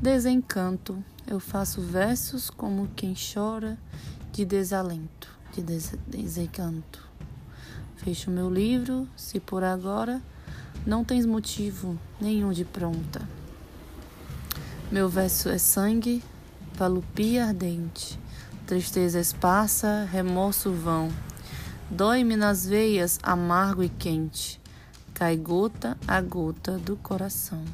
Desencanto, eu faço versos como quem chora de desalento, de des desencanto. Fecho meu livro, se por agora não tens motivo nenhum de pronta. Meu verso é sangue, valupia ardente, tristeza esparsa, remorso vão. Dói-me nas veias, amargo e quente, cai gota a gota do coração.